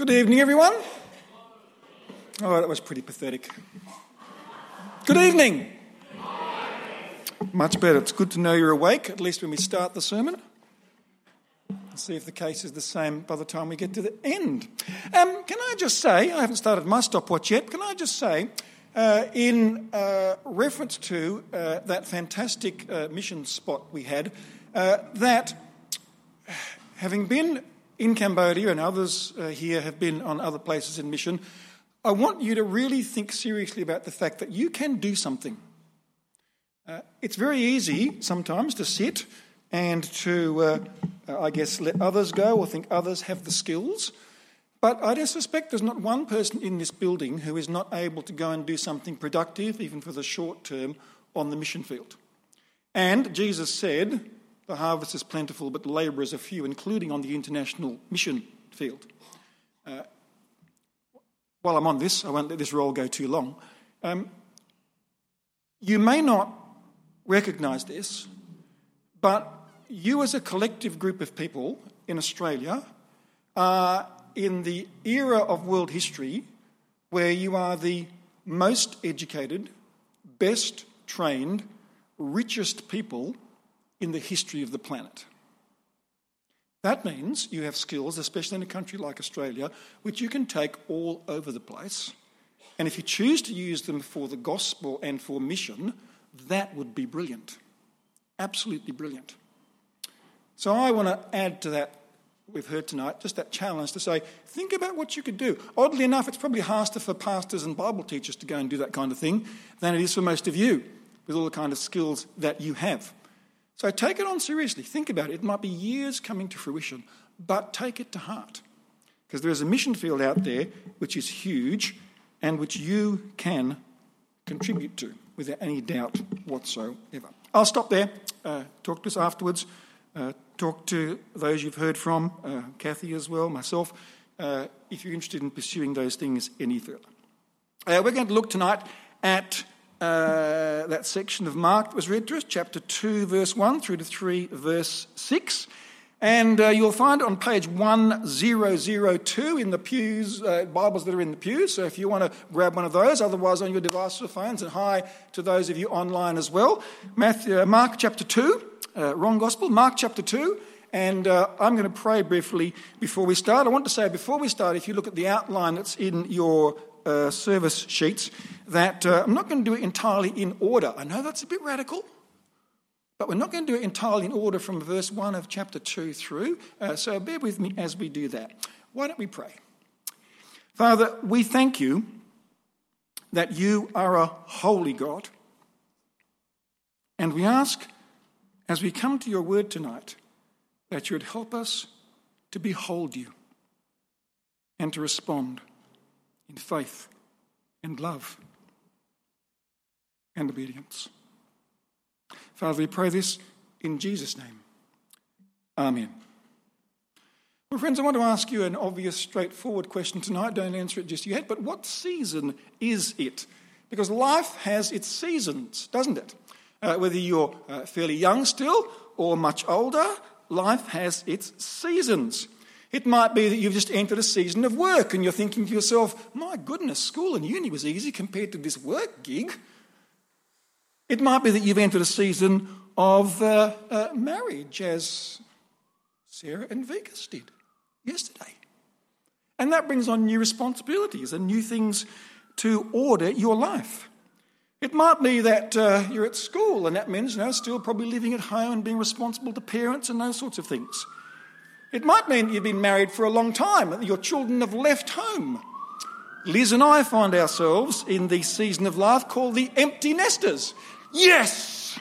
Good evening, everyone. Oh, that was pretty pathetic. Good evening. Much better. It's good to know you're awake, at least when we start the sermon. Let's see if the case is the same by the time we get to the end. Um, can I just say, I haven't started my stopwatch yet, can I just say, uh, in uh, reference to uh, that fantastic uh, mission spot we had, uh, that having been in Cambodia, and others uh, here have been on other places in mission, I want you to really think seriously about the fact that you can do something. Uh, it's very easy sometimes to sit and to, uh, I guess, let others go or think others have the skills. But I just suspect there's not one person in this building who is not able to go and do something productive, even for the short term, on the mission field. And Jesus said, the harvest is plentiful, but the labourers are few, including on the international mission field. Uh, while I'm on this, I won't let this roll go too long. Um, you may not recognise this, but you, as a collective group of people in Australia, are in the era of world history where you are the most educated, best trained, richest people in the history of the planet. That means you have skills, especially in a country like Australia, which you can take all over the place. And if you choose to use them for the gospel and for mission, that would be brilliant. Absolutely brilliant. So I want to add to that we've heard tonight, just that challenge to say, think about what you could do. Oddly enough, it's probably harder for pastors and Bible teachers to go and do that kind of thing than it is for most of you with all the kind of skills that you have. So take it on seriously. Think about it. It might be years coming to fruition, but take it to heart. Because there is a mission field out there which is huge and which you can contribute to without any doubt whatsoever. I'll stop there. Uh, talk to us afterwards. Uh, talk to those you've heard from, uh, Kathy as well, myself, uh, if you're interested in pursuing those things any further. Uh, we're going to look tonight at uh, that section of Mark that was read to us, chapter 2, verse 1 through to 3, verse 6. And uh, you'll find it on page 1002 in the pews, uh, Bibles that are in the pews. So if you want to grab one of those, otherwise on your devices or phones, and hi to those of you online as well. Matthew, uh, Mark chapter 2, uh, wrong gospel, Mark chapter 2. And uh, I'm going to pray briefly before we start. I want to say before we start, if you look at the outline that's in your uh, service sheets that uh, I'm not going to do it entirely in order. I know that's a bit radical, but we're not going to do it entirely in order from verse 1 of chapter 2 through. Uh, so bear with me as we do that. Why don't we pray? Father, we thank you that you are a holy God. And we ask, as we come to your word tonight, that you would help us to behold you and to respond in faith and love and obedience. Father, we pray this in Jesus' name. Amen. Well, friends, I want to ask you an obvious, straightforward question tonight. Don't answer it just yet, but what season is it? Because life has its seasons, doesn't it? Uh, whether you're uh, fairly young still or much older, life has its seasons. It might be that you've just entered a season of work and you're thinking to yourself, my goodness, school and uni was easy compared to this work gig. It might be that you've entered a season of uh, uh, marriage, as Sarah and Vikas did yesterday. And that brings on new responsibilities and new things to order your life. It might be that uh, you're at school, and that means you know, still probably living at home and being responsible to parents and those sorts of things. It might mean you've been married for a long time, your children have left home. Liz and I find ourselves in the season of life called the empty nesters. Yes!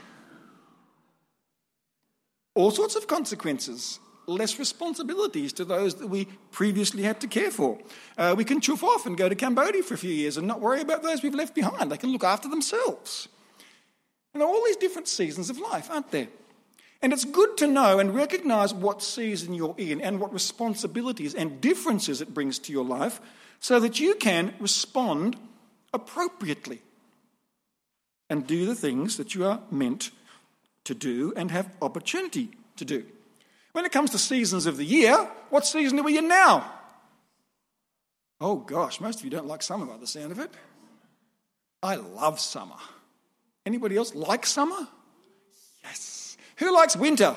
All sorts of consequences, less responsibilities to those that we previously had to care for. Uh, we can chuff off and go to Cambodia for a few years and not worry about those we've left behind. They can look after themselves. And there are all these different seasons of life, aren't there? And it's good to know and recognize what season you're in and what responsibilities and differences it brings to your life so that you can respond appropriately and do the things that you are meant to do and have opportunity to do. When it comes to seasons of the year, what season are we in now? Oh gosh, most of you don't like summer by the sound of it. I love summer. Anybody else like summer? Yes. Who likes winter?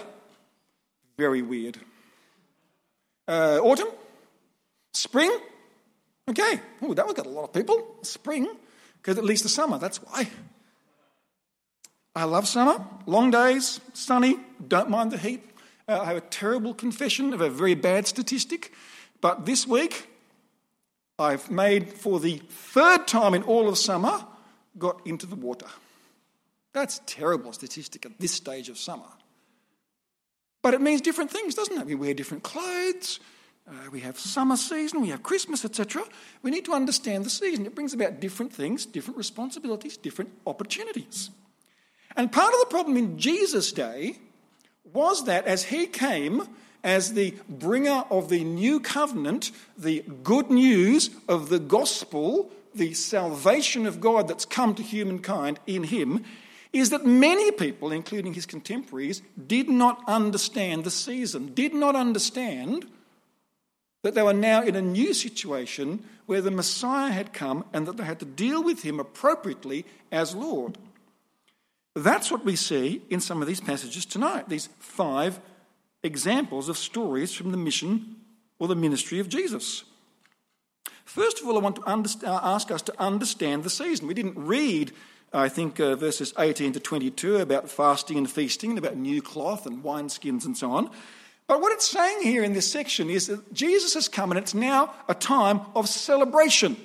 Very weird. Uh, autumn? Spring? Okay. Oh, that would get a lot of people. Spring, because at least the summer, that's why. I love summer. Long days, sunny, don't mind the heat. Uh, I have a terrible confession of a very bad statistic, but this week I've made for the third time in all of summer got into the water. That's terrible statistic at this stage of summer. But it means different things, doesn't it? We wear different clothes, uh, we have summer season, we have Christmas, etc. We need to understand the season. It brings about different things, different responsibilities, different opportunities. And part of the problem in Jesus' day was that as he came as the bringer of the new covenant, the good news of the gospel, the salvation of God that's come to humankind in him, is that many people, including his contemporaries, did not understand the season, did not understand that they were now in a new situation where the Messiah had come and that they had to deal with him appropriately as Lord. That's what we see in some of these passages tonight, these five examples of stories from the mission or the ministry of Jesus. First of all, I want to uh, ask us to understand the season. We didn't read, I think, uh, verses 18 to 22 about fasting and feasting and about new cloth and wineskins and so on. But what it's saying here in this section is that Jesus has come and it's now a time of celebration.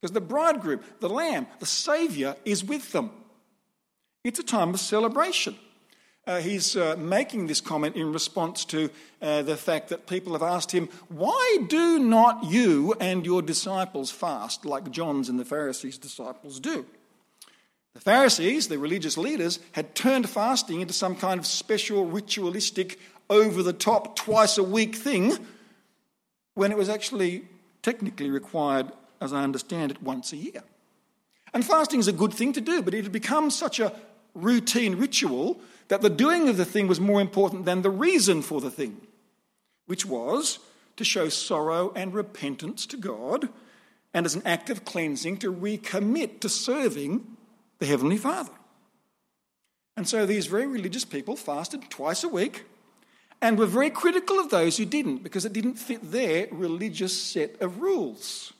Because the bridegroom, the lamb, the Saviour is with them. It's a time of celebration. Uh, he's uh, making this comment in response to uh, the fact that people have asked him, Why do not you and your disciples fast like John's and the Pharisees' disciples do? The Pharisees, the religious leaders, had turned fasting into some kind of special, ritualistic, over the top, twice a week thing when it was actually technically required, as I understand it, once a year. And fasting is a good thing to do, but it had become such a routine ritual that the doing of the thing was more important than the reason for the thing, which was to show sorrow and repentance to God and as an act of cleansing to recommit to serving the Heavenly Father. And so these very religious people fasted twice a week and were very critical of those who didn't because it didn't fit their religious set of rules.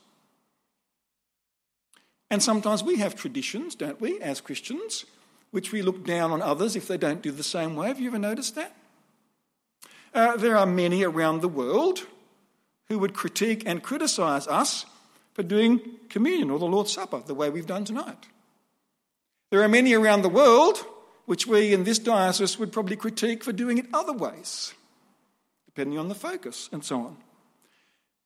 And sometimes we have traditions, don't we, as Christians, which we look down on others if they don't do the same way. Have you ever noticed that? Uh, there are many around the world who would critique and criticise us for doing communion or the Lord's Supper the way we've done tonight. There are many around the world which we in this diocese would probably critique for doing it other ways, depending on the focus and so on.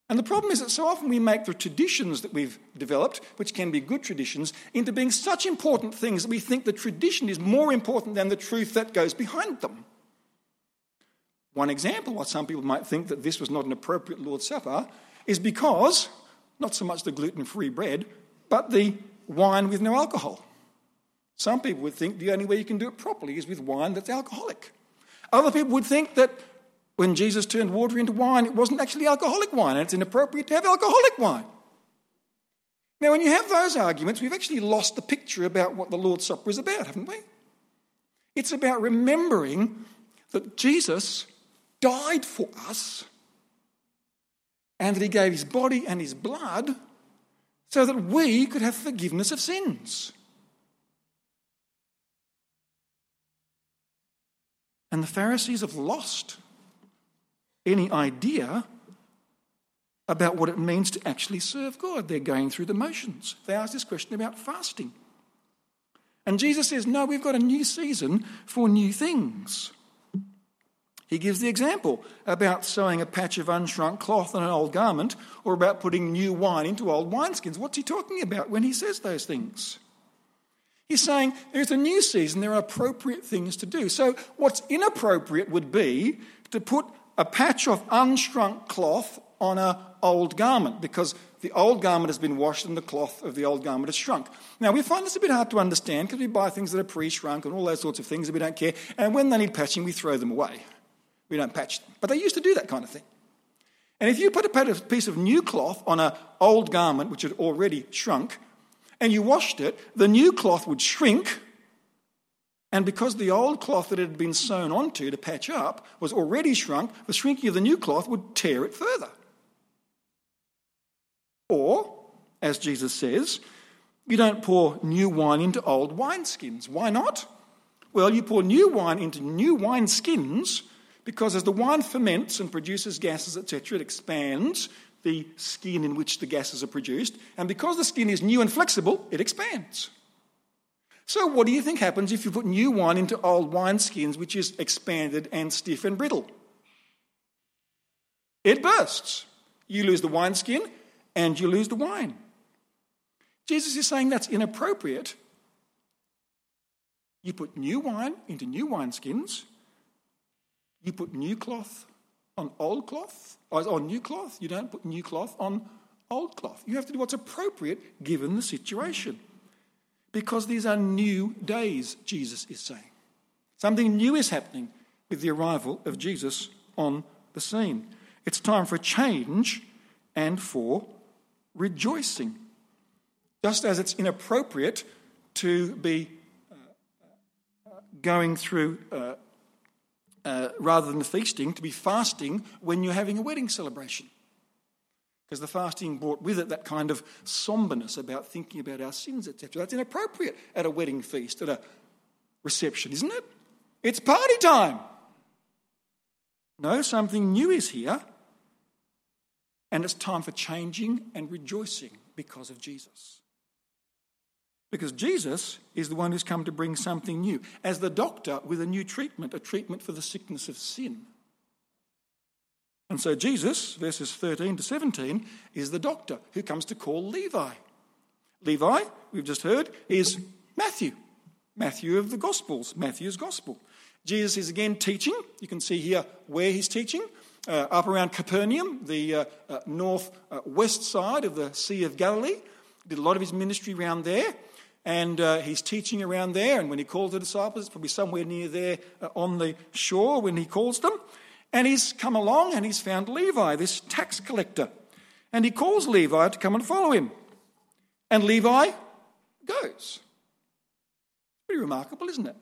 And the problem is that so often we make the traditions that we've developed, which can be good traditions, into being such important things that we think the tradition is more important than the truth that goes behind them. One example why some people might think that this was not an appropriate Lord's Supper is because, not so much the gluten free bread, but the wine with no alcohol. Some people would think the only way you can do it properly is with wine that's alcoholic. Other people would think that when Jesus turned water into wine, it wasn't actually alcoholic wine, and it's inappropriate to have alcoholic wine. Now, when you have those arguments, we've actually lost the picture about what the Lord's Supper is about, haven't we? It's about remembering that Jesus died for us and that he gave his body and his blood so that we could have forgiveness of sins. And the Pharisees have lost any idea about what it means to actually serve God. They're going through the motions. They ask this question about fasting. And Jesus says, No, we've got a new season for new things. He gives the example about sewing a patch of unshrunk cloth on an old garment or about putting new wine into old wineskins. What's he talking about when he says those things? He's saying there's a new season, there are appropriate things to do. So, what's inappropriate would be to put a patch of unshrunk cloth on an old garment because the old garment has been washed and the cloth of the old garment has shrunk. Now, we find this a bit hard to understand because we buy things that are pre shrunk and all those sorts of things and we don't care. And when they need patching, we throw them away. We don't patch them. But they used to do that kind of thing. And if you put a piece of new cloth on an old garment which had already shrunk, and you washed it, the new cloth would shrink. And because the old cloth that it had been sewn onto to patch up was already shrunk, the shrinking of the new cloth would tear it further. Or, as Jesus says, you don't pour new wine into old wineskins. Why not? Well, you pour new wine into new wineskins because as the wine ferments and produces gases, etc., it expands the skin in which the gases are produced. And because the skin is new and flexible, it expands. So, what do you think happens if you put new wine into old wineskins, which is expanded and stiff and brittle? It bursts. You lose the wineskin and you lose the wine. Jesus is saying that's inappropriate. You put new wine into new wineskins, you put new cloth on old cloth, or on new cloth. You don't put new cloth on old cloth. You have to do what's appropriate given the situation. Because these are new days, Jesus is saying. Something new is happening with the arrival of Jesus on the scene. It's time for change and for rejoicing. Just as it's inappropriate to be uh, uh going through uh, uh, rather than the feasting, to be fasting when you're having a wedding celebration. Because the fasting brought with it that kind of somberness about thinking about our sins, etc. That's inappropriate at a wedding feast, at a reception, isn't it? It's party time. No, something new is here, and it's time for changing and rejoicing because of Jesus. Because Jesus is the one who's come to bring something new, as the doctor with a new treatment, a treatment for the sickness of sin. And so Jesus, verses 13 to 17, is the doctor who comes to call Levi. Levi, we've just heard, is Matthew. Matthew of the Gospels, Matthew's Gospel. Jesus is again teaching. You can see here where he's teaching. Uh, up around Capernaum, the uh, uh, northwest side of the Sea of Galilee. Did a lot of his ministry around there and uh, he's teaching around there. And when he calls the disciples, it's probably somewhere near there uh, on the shore when he calls them. And he's come along and he's found Levi, this tax collector. And he calls Levi to come and follow him. And Levi goes. Pretty remarkable, isn't it?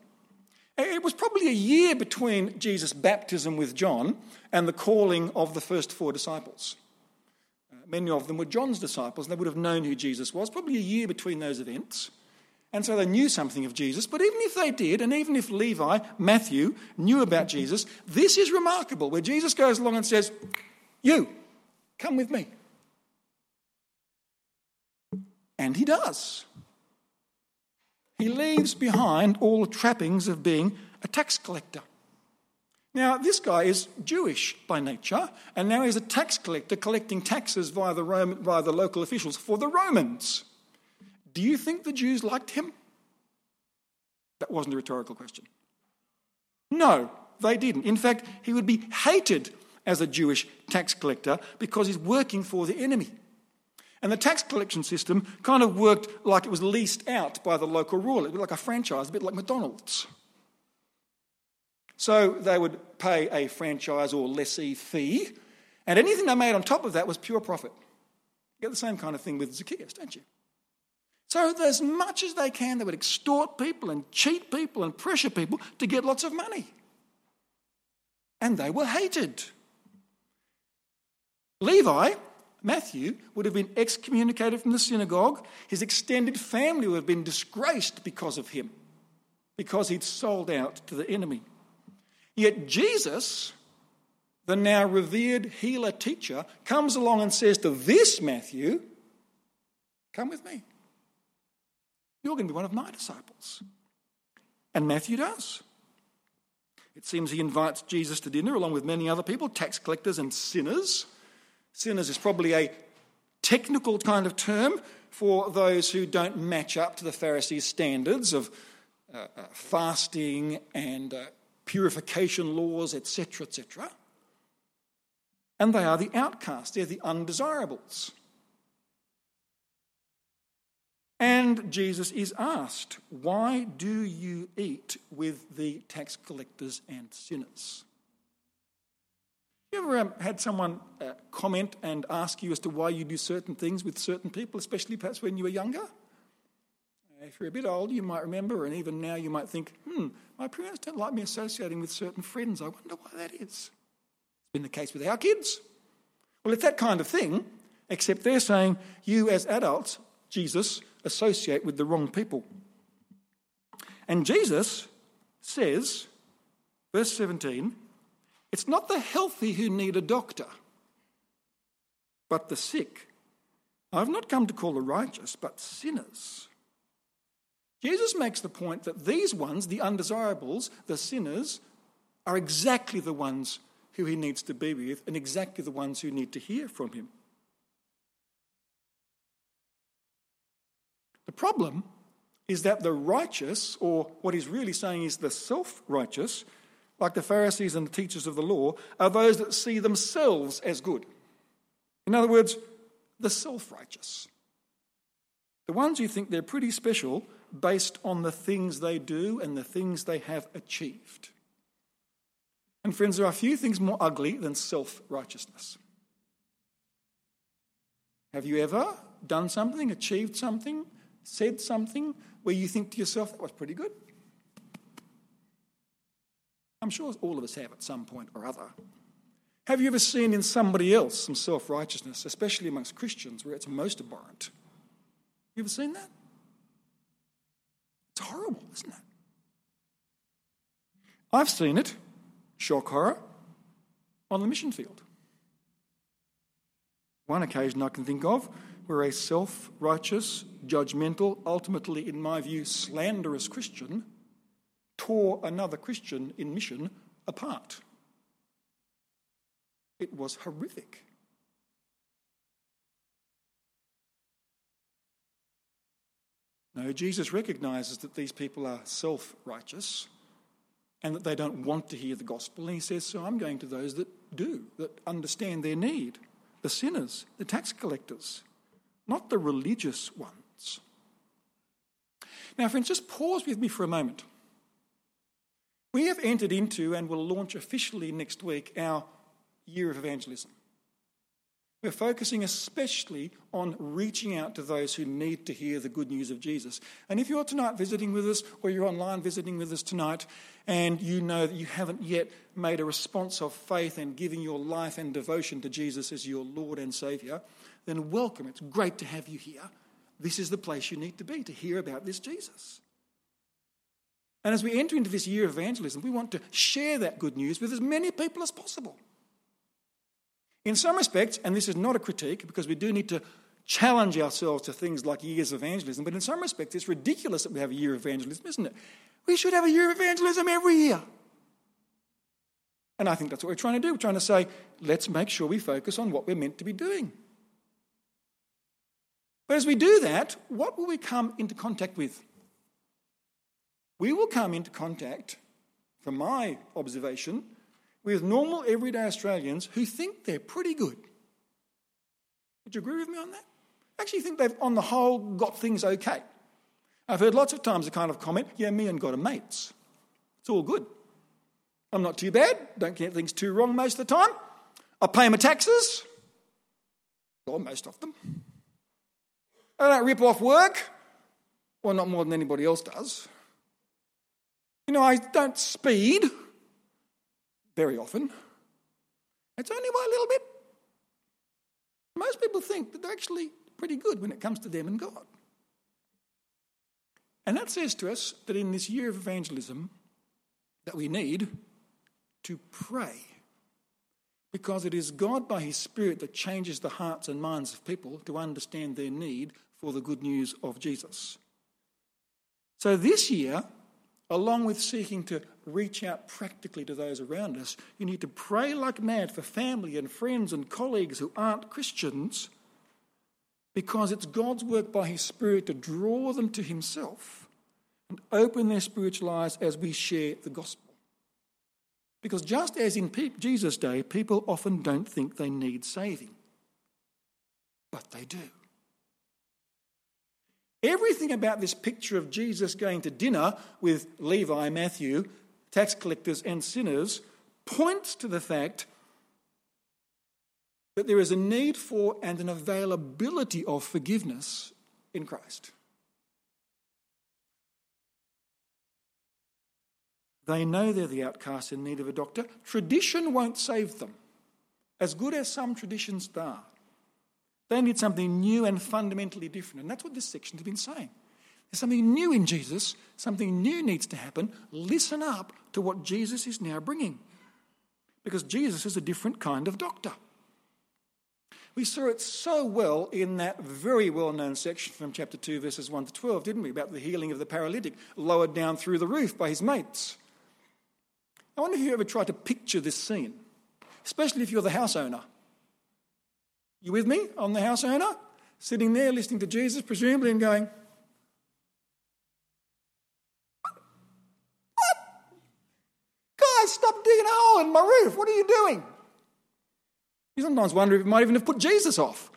It was probably a year between Jesus' baptism with John and the calling of the first four disciples. Uh, many of them were John's disciples, and they would have known who Jesus was. Probably a year between those events. And so they knew something of Jesus. But even if they did, and even if Levi, Matthew, knew about Jesus, this is remarkable where Jesus goes along and says, You, come with me. And he does. He leaves behind all the trappings of being a tax collector. Now, this guy is Jewish by nature, and now he's a tax collector collecting taxes via the, Roman, via the local officials for the Romans. Do you think the Jews liked him? That wasn't a rhetorical question. No, they didn't. In fact, he would be hated as a Jewish tax collector because he's working for the enemy. And the tax collection system kind of worked like it was leased out by the local ruler. Like a franchise, a bit like McDonald's. So they would pay a franchise or lessee fee, and anything they made on top of that was pure profit. You get the same kind of thing with Zacchaeus, don't you? So, as much as they can, they would extort people and cheat people and pressure people to get lots of money. And they were hated. Levi, Matthew, would have been excommunicated from the synagogue. His extended family would have been disgraced because of him, because he'd sold out to the enemy. Yet Jesus, the now revered healer teacher, comes along and says to this Matthew, Come with me. You're going to be one of my disciples. And Matthew does. It seems he invites Jesus to dinner along with many other people, tax collectors and sinners. Sinners is probably a technical kind of term for those who don't match up to the Pharisees' standards of uh, uh, fasting and uh, purification laws, etc., etc. And they are the outcasts, they're the undesirables. And Jesus is asked, Why do you eat with the tax collectors and sinners? You ever um, had someone uh, comment and ask you as to why you do certain things with certain people, especially perhaps when you were younger? If you're a bit older, you might remember, and even now you might think, hmm, my parents don't like me associating with certain friends. I wonder why that is. It's been the case with our kids. Well, it's that kind of thing, except they're saying you as adults, Jesus, associate with the wrong people. And Jesus says, verse 17, it's not the healthy who need a doctor, but the sick. I've not come to call the righteous, but sinners. Jesus makes the point that these ones, the undesirables, the sinners, are exactly the ones who he needs to be with and exactly the ones who need to hear from him. Problem is that the righteous, or what he's really saying is the self righteous, like the Pharisees and the teachers of the law, are those that see themselves as good. In other words, the self righteous. The ones who think they're pretty special based on the things they do and the things they have achieved. And, friends, there are few things more ugly than self righteousness. Have you ever done something, achieved something, said something where you think to yourself, that was pretty good? I'm sure all of us have at some point or other. Have you ever seen in somebody else some self righteousness, especially amongst Christians, where it's most abhorrent? You ever seen that? It's horrible, isn't it? I've seen it, shock horror, on the mission field. One occasion I can think of where a self righteous, judgmental, ultimately, in my view, slanderous Christian tore another Christian in mission apart. It was horrific. No, Jesus recognizes that these people are self righteous and that they don't want to hear the gospel. And he says, So I'm going to those that do, that understand their need the sinners, the tax collectors, not the religious ones. Now, friends, just pause with me for a moment. We have entered into and will launch officially next week our year of evangelism. We're focusing especially on reaching out to those who need to hear the good news of Jesus. And if you're tonight visiting with us or you're online visiting with us tonight and you know that you haven't yet made a response of faith and giving your life and devotion to Jesus as your Lord and Saviour, then welcome. It's great to have you here. This is the place you need to be to hear about this Jesus. And as we enter into this year of evangelism, we want to share that good news with as many people as possible. In some respects, and this is not a critique because we do need to challenge ourselves to things like years of evangelism, but in some respects, it's ridiculous that we have a year of evangelism, isn't it? We should have a year of evangelism every year. And I think that's what we're trying to do. We're trying to say, let's make sure we focus on what we're meant to be doing. But as we do that, what will we come into contact with? We will come into contact, from my observation, with normal, everyday Australians who think they're pretty good. Would you agree with me on that? I actually think they've, on the whole, got things okay. I've heard lots of times the kind of comment, yeah, me and God are mates. It's all good. I'm not too bad, don't get things too wrong most of the time. I pay my taxes, or most of them. I don't rip off work, well, not more than anybody else does. You know, I don't speed very often. It's only by a little bit. Most people think that they're actually pretty good when it comes to them and God. And that says to us that in this year of evangelism that we need to pray. Because it is God by His Spirit that changes the hearts and minds of people to understand their need for the good news of Jesus. So this year, along with seeking to reach out practically to those around us, you need to pray like mad for family and friends and colleagues who aren't Christians because it's God's work by His Spirit to draw them to Himself and open their spiritual eyes as we share the gospel. Because just as in Jesus' day, people often don't think they need saving, but they do. Everything about this picture of Jesus going to dinner with Levi, Matthew, tax collectors, and sinners points to the fact that there is a need for and an availability of forgiveness in Christ. They know they're the outcast in need of a doctor. Tradition won't save them, as good as some traditions are. They need something new and fundamentally different. And that's what this section has been saying. There's something new in Jesus, something new needs to happen. Listen up to what Jesus is now bringing. Because Jesus is a different kind of doctor. We saw it so well in that very well known section from chapter 2, verses 1 to 12, didn't we? About the healing of the paralytic lowered down through the roof by his mates. I wonder if you ever tried to picture this scene, especially if you're the house owner. You with me on the house owner? Sitting there listening to Jesus, presumably, and going, What? Guys, stop digging a hole in my roof. What are you doing? You sometimes wonder if it might even have put Jesus off.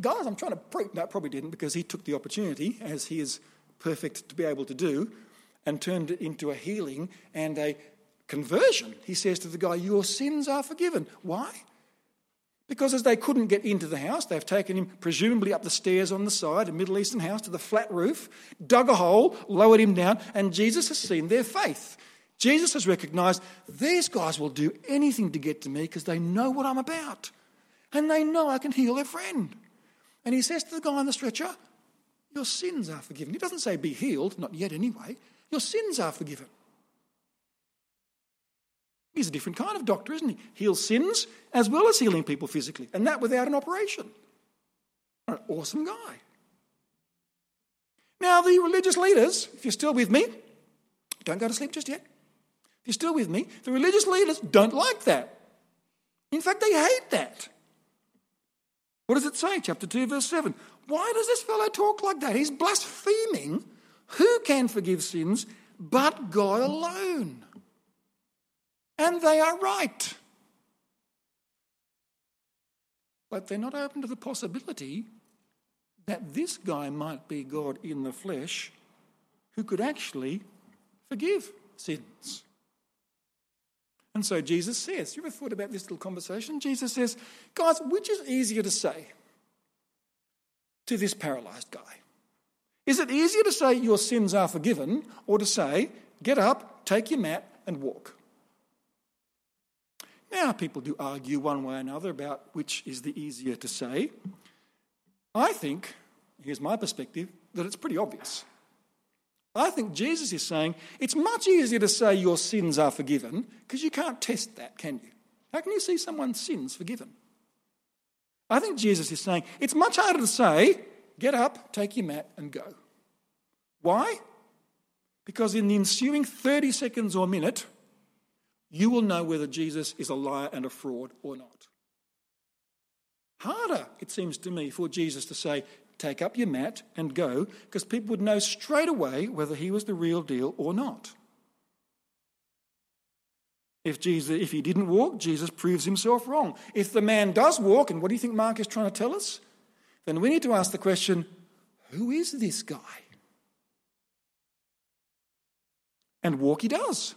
Guys, I'm trying to preach. No, probably didn't because he took the opportunity, as he is perfect to be able to do, and turned it into a healing and a conversion. He says to the guy, Your sins are forgiven. Why? Because as they couldn't get into the house, they've taken him presumably up the stairs on the side, a Middle Eastern house, to the flat roof, dug a hole, lowered him down, and Jesus has seen their faith. Jesus has recognized these guys will do anything to get to me because they know what I'm about. And they know I can heal their friend. And he says to the guy on the stretcher, Your sins are forgiven. He doesn't say be healed, not yet anyway. Your sins are forgiven. He's a different kind of doctor, isn't he? Heals sins as well as healing people physically, and that without an operation. An awesome guy. Now, the religious leaders, if you're still with me, don't go to sleep just yet. If you're still with me, the religious leaders don't like that. In fact, they hate that. What does it say? Chapter 2, verse 7. Why does this fellow talk like that? He's blaspheming. Who can forgive sins but God alone? And they are right. But they're not open to the possibility that this guy might be God in the flesh who could actually forgive sins. And so Jesus says, you ever thought about this little conversation? Jesus says, guys, which is easier to say to this paralyzed guy? Is it easier to say your sins are forgiven or to say, get up, take your mat, and walk? Now, people do argue one way or another about which is the easier to say. I think, here's my perspective, that it's pretty obvious. I think Jesus is saying it's much easier to say your sins are forgiven because you can't test that, can you? How can you see someone's sins forgiven? I think Jesus is saying it's much harder to say, get up, take your mat, and go. Why? Because in the ensuing 30 seconds or minute, you will know whether Jesus is a liar and a fraud or not. Harder, it seems to me, for Jesus to say, take up your mat and go, because people would know straight away whether he was the real deal or not. If, Jesus, if he didn't walk, Jesus proves himself wrong. If the man does walk, and what do you think Mark is trying to tell us? Then we need to ask the question who is this guy? And walk he does.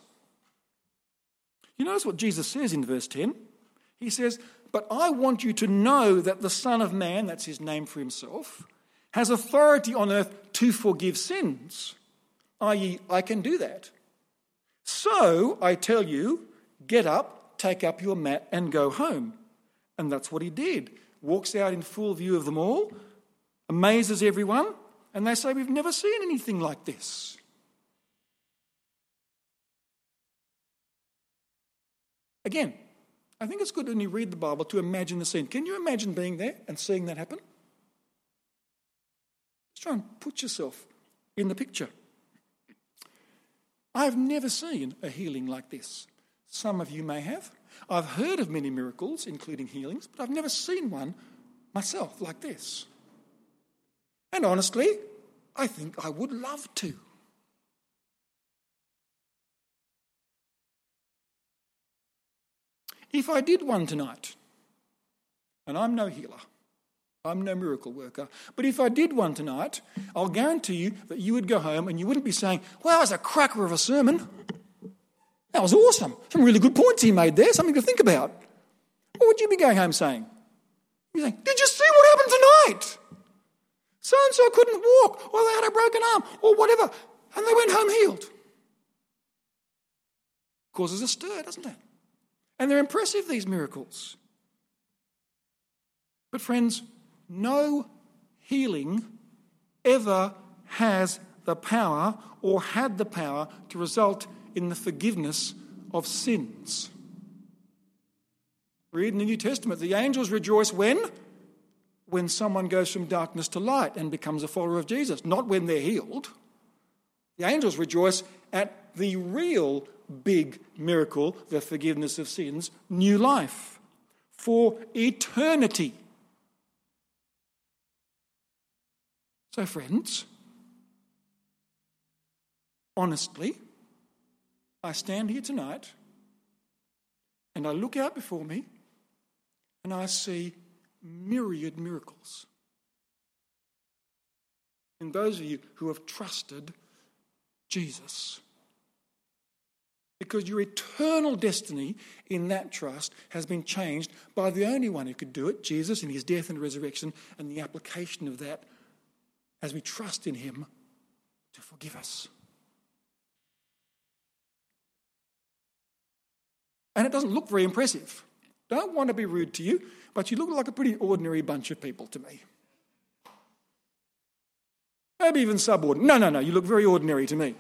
You notice what Jesus says in verse 10? He says, but I want you to know that the Son of Man, that's his name for himself, has authority on earth to forgive sins, i.e., I can do that. So I tell you, get up, take up your mat, and go home. And that's what he did. Walks out in full view of them all, amazes everyone, and they say, We've never seen anything like this. Again, I think it's good when you read the Bible to imagine the scene. Can you imagine being there and seeing that happen? Just try and put yourself in the picture. I've never seen a healing like this. Some of you may have. I've heard of many miracles, including healings, but I've never seen one myself like this. And honestly, I think I would love to. If I did one tonight, and I'm no healer, I'm no miracle worker, but if I did one tonight, I'll guarantee you that you would go home and you wouldn't be saying, Well, that was a cracker of a sermon. That was awesome. Some really good points he made there, something to think about. What would you be going home saying? You think, did you see what happened tonight? So and so couldn't walk, or they had a broken arm, or whatever, and they went home healed. Causes a stir, doesn't it? And they're impressive, these miracles. But, friends, no healing ever has the power or had the power to result in the forgiveness of sins. Read in the New Testament, the angels rejoice when? When someone goes from darkness to light and becomes a follower of Jesus, not when they're healed. The angels rejoice at the real big miracle, the forgiveness of sins, new life for eternity. So, friends, honestly, I stand here tonight and I look out before me and I see myriad miracles. And those of you who have trusted Jesus. Because your eternal destiny in that trust has been changed by the only one who could do it, Jesus, in his death and resurrection, and the application of that as we trust in him to forgive us. And it doesn't look very impressive. Don't want to be rude to you, but you look like a pretty ordinary bunch of people to me. Maybe even subordinate. No, no, no, you look very ordinary to me.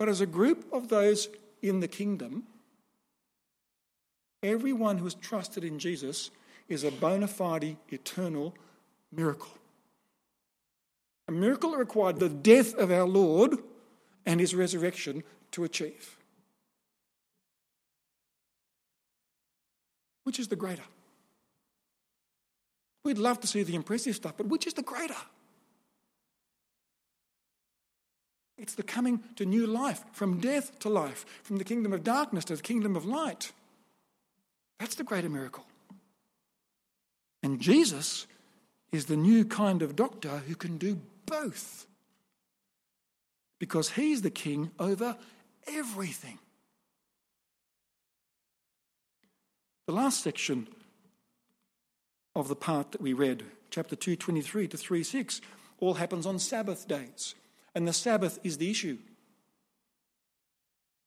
But as a group of those in the kingdom, everyone who has trusted in Jesus is a bona fide eternal miracle. A miracle that required the death of our Lord and his resurrection to achieve. Which is the greater? We'd love to see the impressive stuff, but which is the greater? It's the coming to new life, from death to life, from the kingdom of darkness to the kingdom of light. That's the greater miracle. And Jesus is the new kind of doctor who can do both. Because he's the king over everything. The last section of the part that we read, chapter 2, 23 to 3 6, all happens on Sabbath days. And the Sabbath is the issue.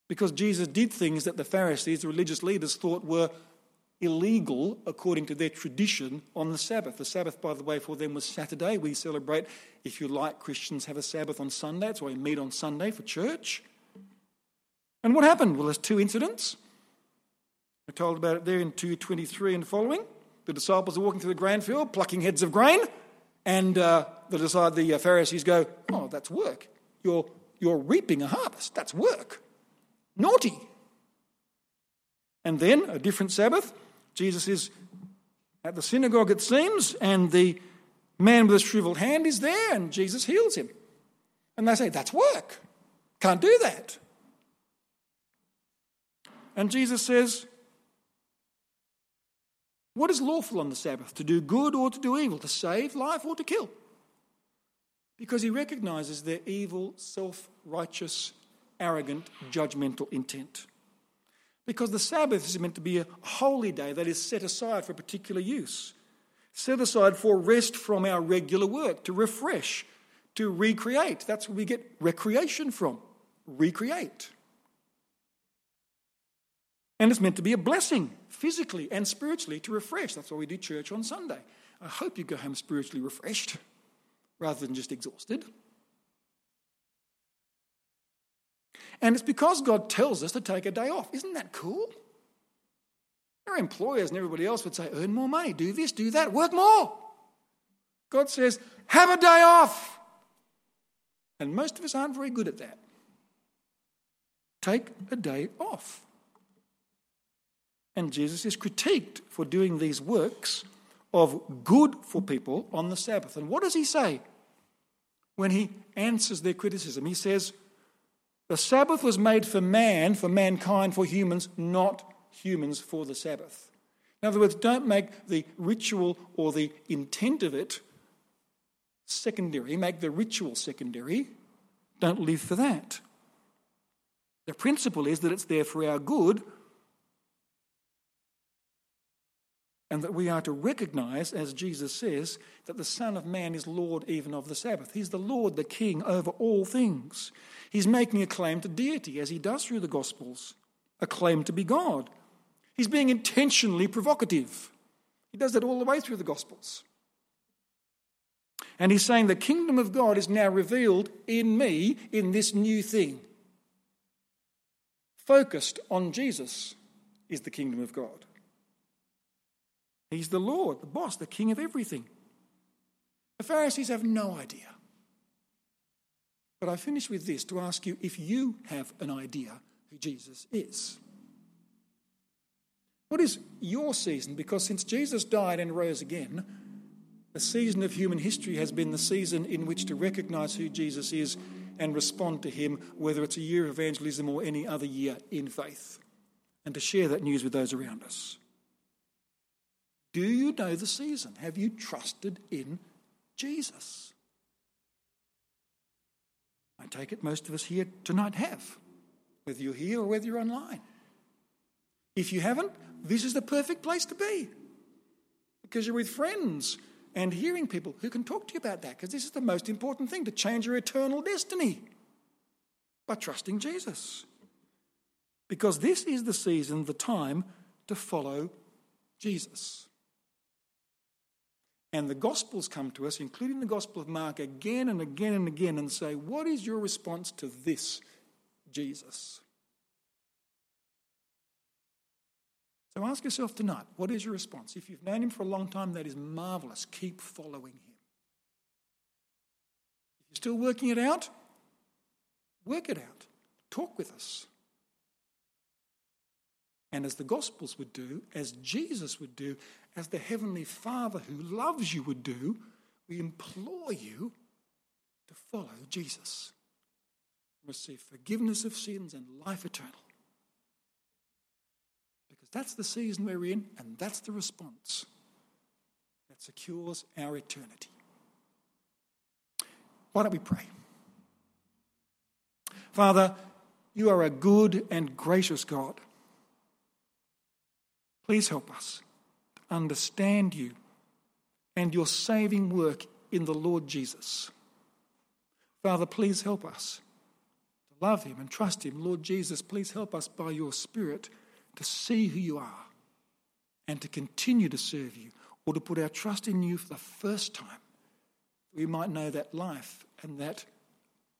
Because Jesus did things that the Pharisees, the religious leaders, thought were illegal according to their tradition on the Sabbath. The Sabbath, by the way, for them was Saturday. We celebrate, if you like, Christians have a Sabbath on Sunday. That's why we meet on Sunday for church. And what happened? Well, there's two incidents. We're told about it there in 223 and following. The disciples are walking through the grain field, plucking heads of grain, and uh, the, the uh, Pharisees go, Oh, that's work. You're, you're reaping a harvest. That's work. Naughty. And then, a different Sabbath, Jesus is at the synagogue, it seems, and the man with the shriveled hand is there, and Jesus heals him. And they say, That's work. Can't do that. And Jesus says, What is lawful on the Sabbath? To do good or to do evil? To save life or to kill? Because he recognizes their evil, self righteous, arrogant, judgmental intent. Because the Sabbath is meant to be a holy day that is set aside for particular use, set aside for rest from our regular work, to refresh, to recreate. That's where we get recreation from. Recreate. And it's meant to be a blessing, physically and spiritually, to refresh. That's why we do church on Sunday. I hope you go home spiritually refreshed rather than just exhausted. And it's because God tells us to take a day off. Isn't that cool? Our employers and everybody else would say, earn more money, do this, do that, work more. God says, have a day off. And most of us aren't very good at that. Take a day off. And Jesus is critiqued for doing these works of good for people on the Sabbath. And what does he say when he answers their criticism? He says, The Sabbath was made for man, for mankind, for humans, not humans for the Sabbath. In other words, don't make the ritual or the intent of it secondary. Make the ritual secondary. Don't live for that. The principle is that it's there for our good and that we are to recognize, as Jesus says, that the Son of Man is Lord even of the Sabbath. He's the Lord, the King over all things. He's making a claim to deity, as he does through the Gospels, a claim to be God. He's being intentionally provocative. He does that all the way through the Gospels. And he's saying the kingdom of God is now revealed in me in this new thing. Focused on Jesus is the kingdom of God. He's the Lord, the boss, the king of everything. The Pharisees have no idea. But I finish with this to ask you if you have an idea who Jesus is. What is your season? Because since Jesus died and rose again, the season of human history has been the season in which to recognize who Jesus is and respond to him, whether it's a year of evangelism or any other year in faith, and to share that news with those around us. Do you know the season? Have you trusted in Jesus? I take it most of us here tonight have, whether you're here or whether you're online. If you haven't, this is the perfect place to be because you're with friends and hearing people who can talk to you about that because this is the most important thing to change your eternal destiny by trusting Jesus. Because this is the season, the time to follow Jesus. And the Gospels come to us, including the Gospel of Mark, again and again and again, and say, What is your response to this Jesus? So ask yourself tonight, what is your response? If you've known him for a long time, that is marvelous. Keep following him. If you're still working it out, work it out. Talk with us. And as the Gospels would do, as Jesus would do, as the Heavenly Father who loves you would do, we implore you to follow Jesus. Receive forgiveness of sins and life eternal. Because that's the season we're in, and that's the response that secures our eternity. Why don't we pray? Father, you are a good and gracious God. Please help us to understand you and your saving work in the Lord Jesus. Father, please help us to love him and trust him. Lord Jesus, please help us by your Spirit to see who you are and to continue to serve you or to put our trust in you for the first time. We might know that life and that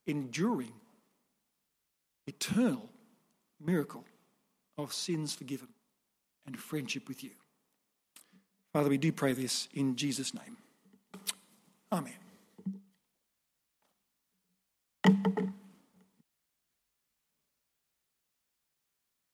enduring, eternal miracle of sins forgiven and friendship with you. Father, we do pray this in Jesus' name. Amen.